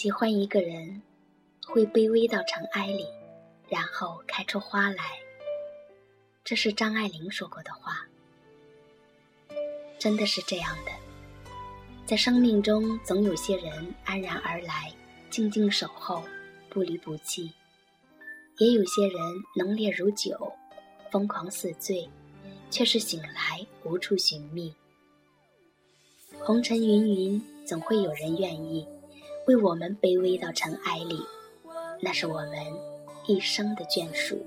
喜欢一个人，会卑微到尘埃里，然后开出花来。这是张爱玲说过的话，真的是这样的。在生命中，总有些人安然而来，静静守候，不离不弃；也有些人浓烈如酒，疯狂似醉，却是醒来无处寻觅。红尘芸芸，总会有人愿意为我们卑微到尘埃里，那是我们一生的眷属。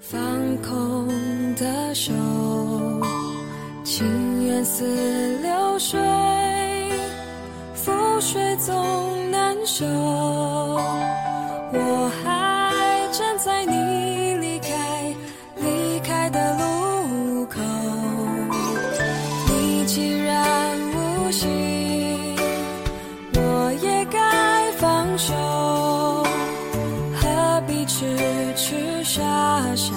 放空的手。情缘似流水，覆水总难收。我还痴傻傻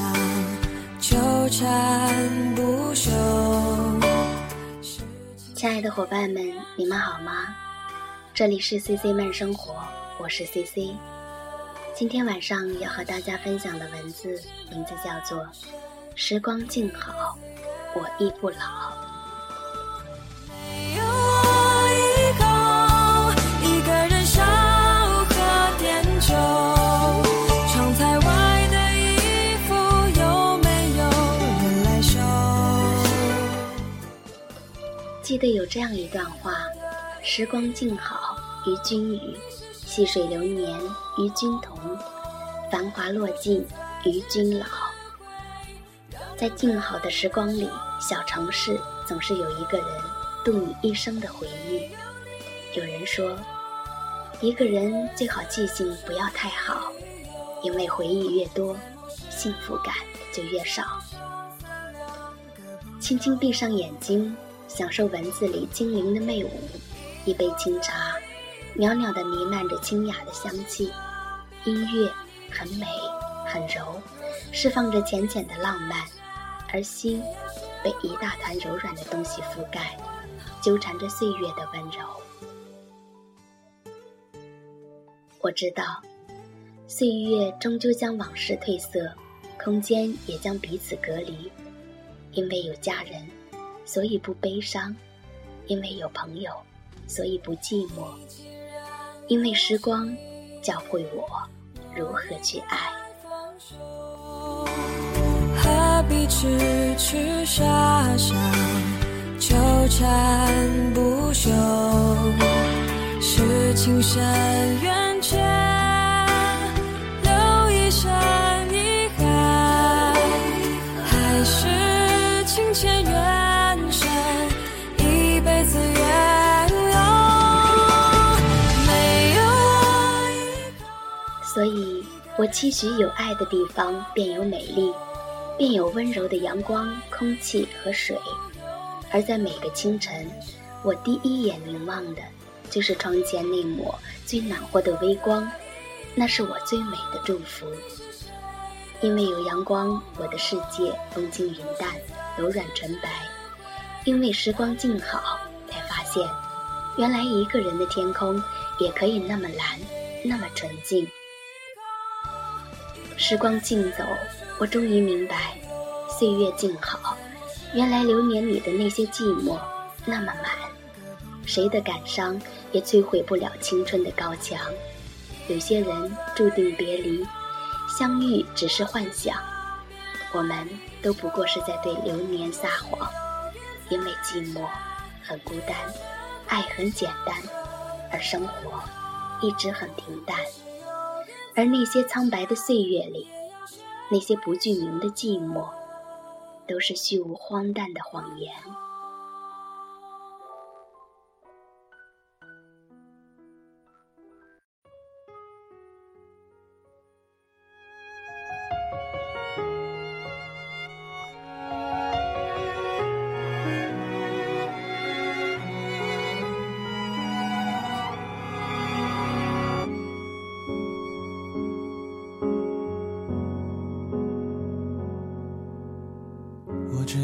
纠缠不休？亲爱的伙伴们，你们好吗？这里是 C C 慢生活，我是 C C。今天晚上要和大家分享的文字名字叫做《时光静好，我亦不老》。记得有这样一段话：“时光静好，与君语；细水流年，与君同；繁华落尽，与君老。”在静好的时光里，小城市总是有一个人度你一生的回忆。有人说，一个人最好记性不要太好，因为回忆越多，幸福感就越少。轻轻闭上眼睛。享受文字里精灵的魅舞，一杯清茶，袅袅的弥漫着清雅的香气，音乐很美很柔，释放着浅浅的浪漫，而心被一大团柔软的东西覆盖，纠缠着岁月的温柔。我知道，岁月终究将往事褪色，空间也将彼此隔离，因为有家人。所以不悲伤，因为有朋友；所以不寂寞，因为时光教会我如何去爱。何必痴痴傻傻纠缠不休？是情深缘期许有爱的地方便有美丽，便有温柔的阳光、空气和水。而在每个清晨，我第一眼凝望的，就是窗前那抹最暖和的微光，那是我最美的祝福。因为有阳光，我的世界风轻云淡，柔软纯白。因为时光静好，才发现，原来一个人的天空也可以那么蓝，那么纯净。时光静走，我终于明白，岁月静好，原来流年里的那些寂寞那么满，谁的感伤也摧毁不了青春的高墙。有些人注定别离，相遇只是幻想，我们都不过是在对流年撒谎。因为寂寞很孤单，爱很简单，而生活一直很平淡。而那些苍白的岁月里，那些不具名的寂寞，都是虚无荒诞的谎言。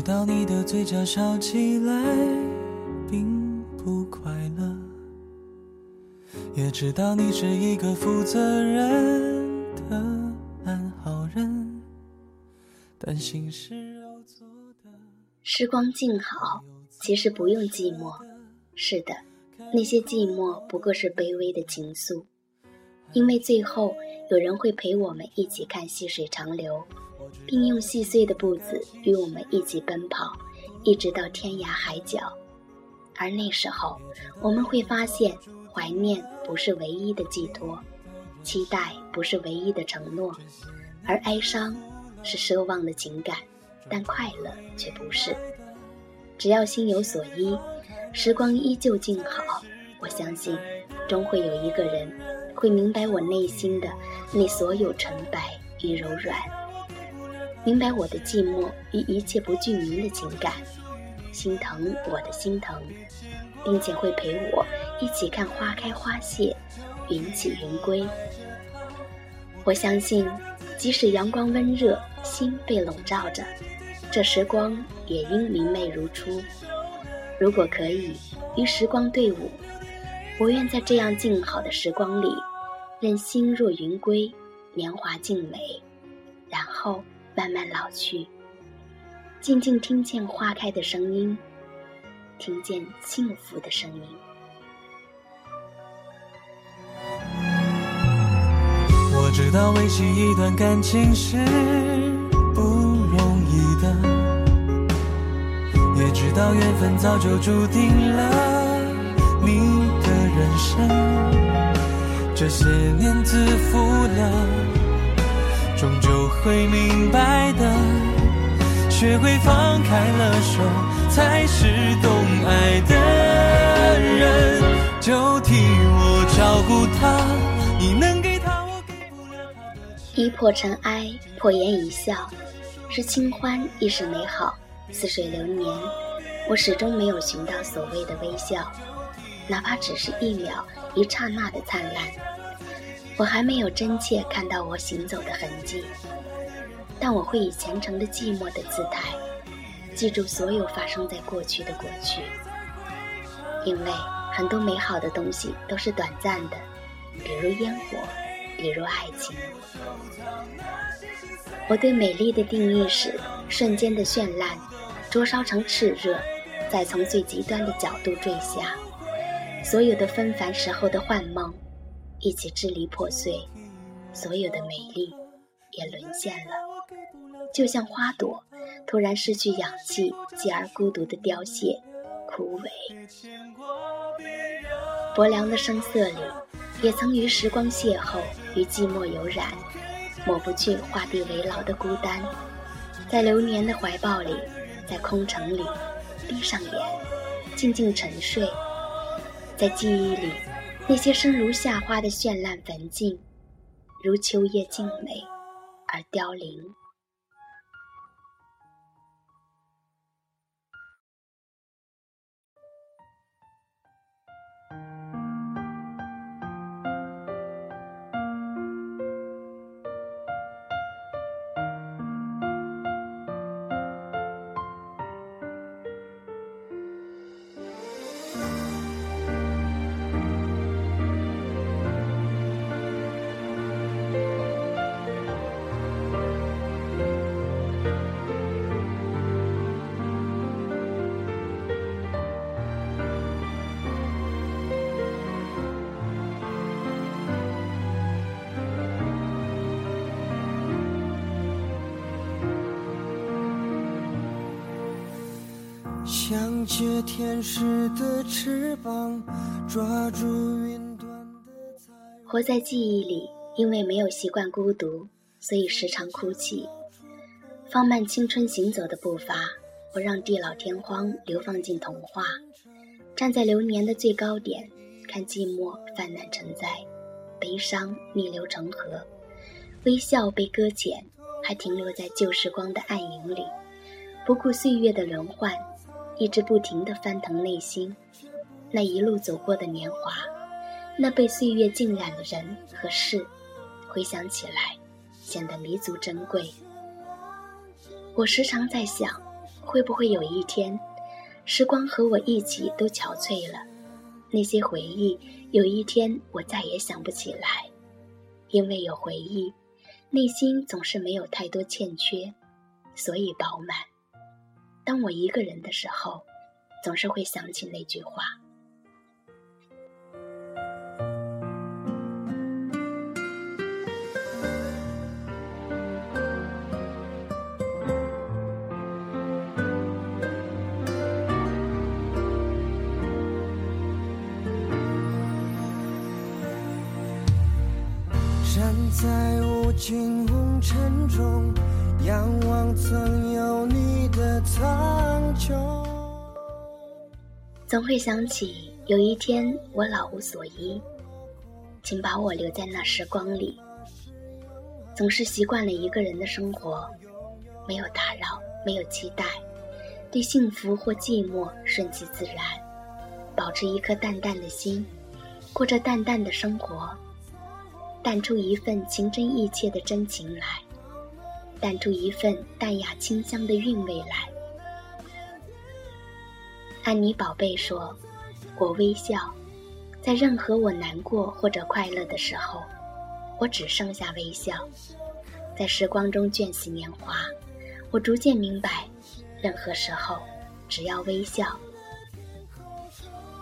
知道你的嘴角笑起来并不快乐。也知道你是一个负责任的安好人，但心事肉做的。时光静好，其实不用寂寞。是的，那些寂寞不过是卑微的情愫，因为最后有人会陪我们一起看细水长流，并用细碎的步子与我们一起奔跑，一直到天涯海角。而那时候，我们会发现。怀念不是唯一的寄托，期待不是唯一的承诺，而哀伤是奢望的情感，但快乐却不是。只要心有所依，时光依旧静好。我相信，终会有一个人会明白我内心的那所有纯白与柔软，明白我的寂寞与一切不具名的情感，心疼我的心疼。并且会陪我一起看花开花谢，云起云归。我相信，即使阳光温热，心被笼罩着，这时光也应明媚如初。如果可以与时光对舞，我愿在这样静好的时光里，任心若云归，年华静美，然后慢慢老去，静静听见花开的声音。听见幸福的声音。我知道维系一段感情是不容易的，也知道缘分早就注定了你的人生。这些年自负了，终究会明白的，学会放开了手。才是懂爱的人，就替我照顾他。你能给他，我给不了的。一破尘埃，破颜一笑，是清欢亦是美好。似水流年，我始终没有寻到所谓的微笑，哪怕只是一秒、一刹那的灿烂。我还没有真切看到我行走的痕迹，但我会以虔诚的寂寞的姿态。记住所有发生在过去的过去，因为很多美好的东西都是短暂的，比如烟火，比如爱情。我对美丽的定义是瞬间的绚烂，灼烧成炽热，再从最极端的角度坠下。所有的纷繁时候的幻梦，一起支离破碎，所有的美丽也沦陷了，就像花朵。突然失去氧气，继而孤独的凋谢、枯萎。薄凉的声色里，也曾与时光邂逅，与寂寞有染，抹不去画地为牢的孤单。在流年的怀抱里，在空城里，闭上眼，静静沉睡。在记忆里，那些生如夏花的绚烂繁尽，如秋叶静美而凋零。想借天使的翅膀，抓住云端的活在记忆里，因为没有习惯孤独，所以时常哭泣。放慢青春行走的步伐，不让地老天荒流放进童话。站在流年的最高点，看寂寞泛滥成灾，悲伤逆流成河，微笑被搁浅，还停留在旧时光的暗影里，不顾岁月的轮换。一直不停地翻腾内心，那一路走过的年华，那被岁月浸染的人和事，回想起来，显得弥足珍贵。我时常在想，会不会有一天，时光和我一起都憔悴了，那些回忆，有一天我再也想不起来，因为有回忆，内心总是没有太多欠缺，所以饱满。当我一个人的时候，总是会想起那句话。站在无尽红尘中，仰望曾有的苍穹。总会想起有一天我老无所依，请把我留在那时光里。总是习惯了一个人的生活，没有打扰，没有期待，对幸福或寂寞顺其自然，保持一颗淡淡的心，过着淡淡的生活。淡出一份情真意切的真情来，淡出一份淡雅清香的韵味来。安妮宝贝说：“我微笑，在任何我难过或者快乐的时候，我只剩下微笑。在时光中卷起年华，我逐渐明白，任何时候只要微笑。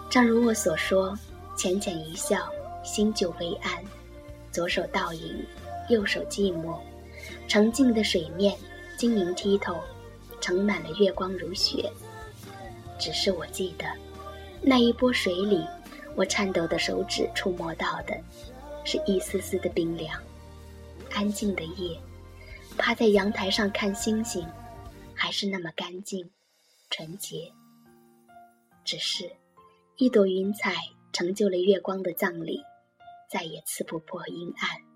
正如我所说，浅浅一笑，心就微安。”左手倒影，右手寂寞，澄净的水面，晶莹剔透，盛满了月光如雪。只是我记得，那一波水里，我颤抖的手指触摸到的，是一丝丝的冰凉。安静的夜，趴在阳台上看星星，还是那么干净、纯洁。只是，一朵云彩成就了月光的葬礼。再也刺不破阴暗。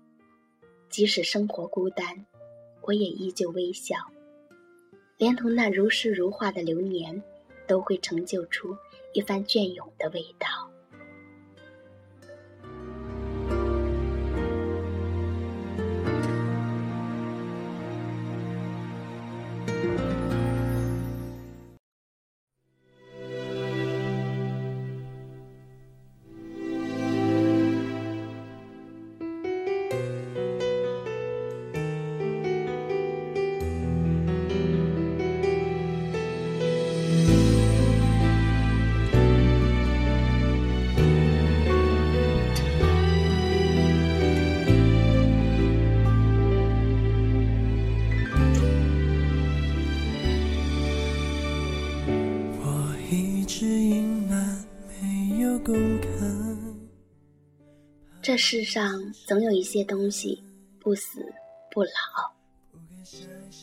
即使生活孤单，我也依旧微笑，连同那如诗如画的流年，都会成就出一番隽永的味道。这世上总有一些东西不死不老。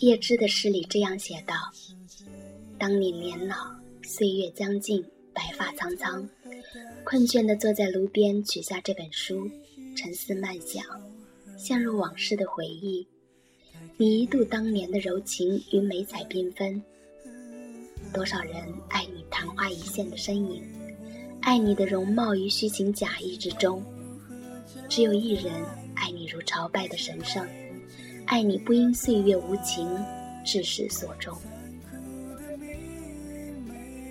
叶芝的诗里这样写道：“当你年老，岁月将近，白发苍苍，困倦地坐在炉边，取下这本书，沉思慢想，陷入往事的回忆。你一度当年的柔情与美彩缤纷。多少人爱你昙花一现的身影，爱你的容貌于虚情假意之中。”只有一人爱你如朝拜的神圣，爱你不因岁月无情，至始所终。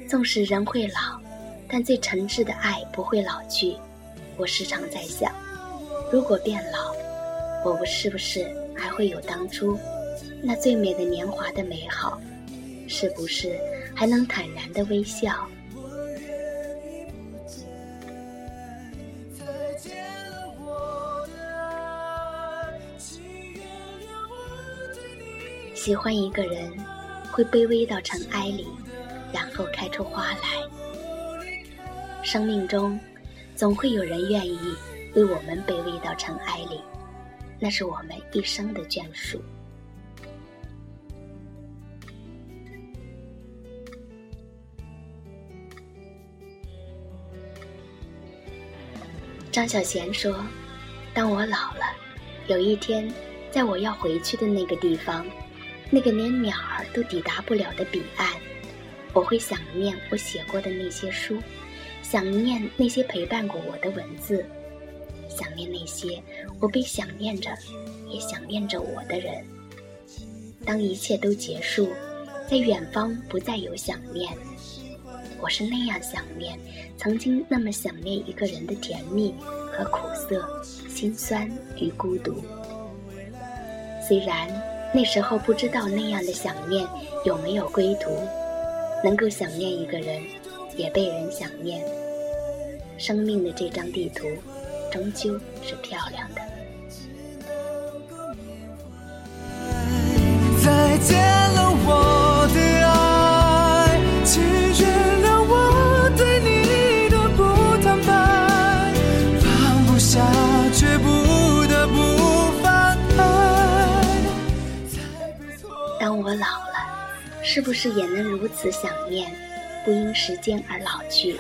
纵使人会老，但最诚挚的爱不会老去。我时常在想，如果变老，我们是不是还会有当初那最美的年华的美好？是不是还能坦然的微笑？喜欢一个人，会卑微到尘埃里，然后开出花来。生命中，总会有人愿意为我们卑微到尘埃里，那是我们一生的眷属。张小娴说：“当我老了，有一天，在我要回去的那个地方。”那个连鸟儿都抵达不了的彼岸，我会想念我写过的那些书，想念那些陪伴过我的文字，想念那些我被想念着，也想念着我的人。当一切都结束，在远方不再有想念，我是那样想念，曾经那么想念一个人的甜蜜和苦涩、心酸与孤独。虽然那时候不知道那样的想念有没有归途，能够想念一个人，也被人想念。生命的这张地图，终究是漂亮的。再见是不是也能如此想念，不因时间而老去？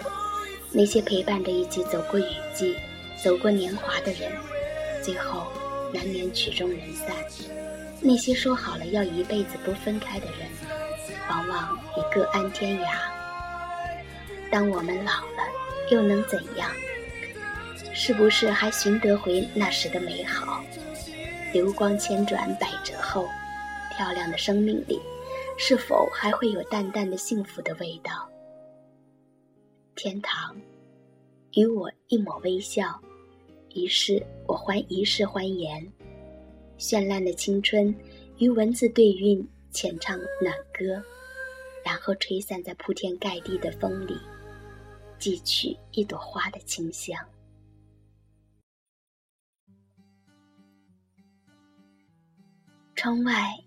那些陪伴着一起走过雨季、走过年华的人，最后难免曲终人散；那些说好了要一辈子不分开的人，往往已各安天涯。当我们老了，又能怎样？是不是还寻得回那时的美好？流光千转百折后，漂亮的生命里，是否还会有淡淡的幸福的味道？天堂，与我一抹微笑，于是我还一世欢颜。绚烂的青春，与文字对韵，浅唱暖歌，然后吹散在铺天盖地的风里，寄去一朵花的清香。窗外，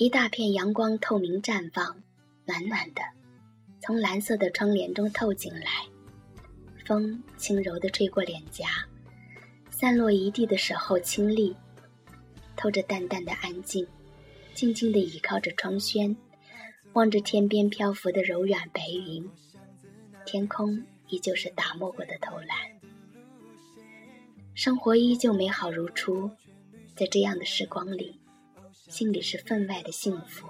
一大片阳光透明绽放，暖暖的。从蓝色的窗帘中透进来，风轻柔地吹过脸颊，散落一地的时候清丽，透着淡淡的安静，静静地倚靠着窗轩，望着天边漂浮的柔软白云，天空依旧是打磨过的透蓝，生活依旧美好如初，在这样的时光里，心里是分外的幸福。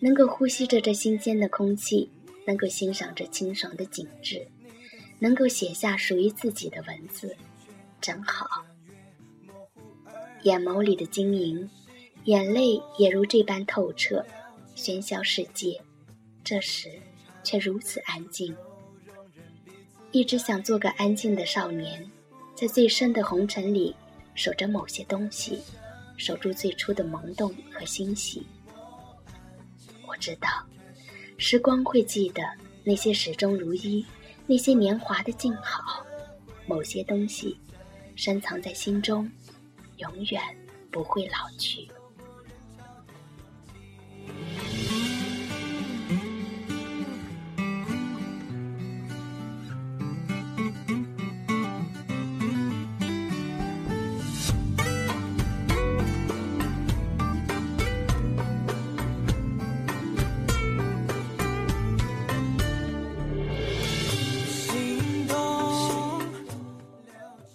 能够呼吸着这新鲜的空气，能够欣赏着清爽的景致，能够写下属于自己的文字，真好。眼眸里的晶莹，眼泪也如这般透彻。喧嚣世界，这时却如此安静。一直想做个安静的少年，在最深的红尘里守着某些东西，守住最初的萌动和欣喜。我知道，时光会记得那些始终如一，那些年华的静好。某些东西，深藏在心中，永远不会老去。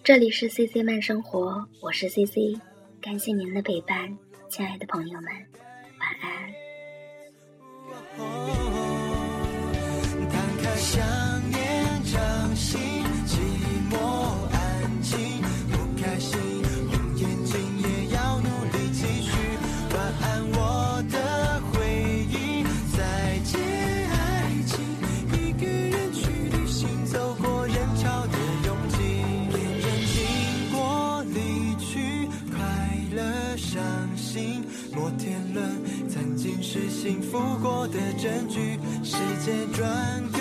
这里是 C C 慢生活，我是 C C，感谢您的陪伴，亲爱的朋友们，幸福过的证据，时间转。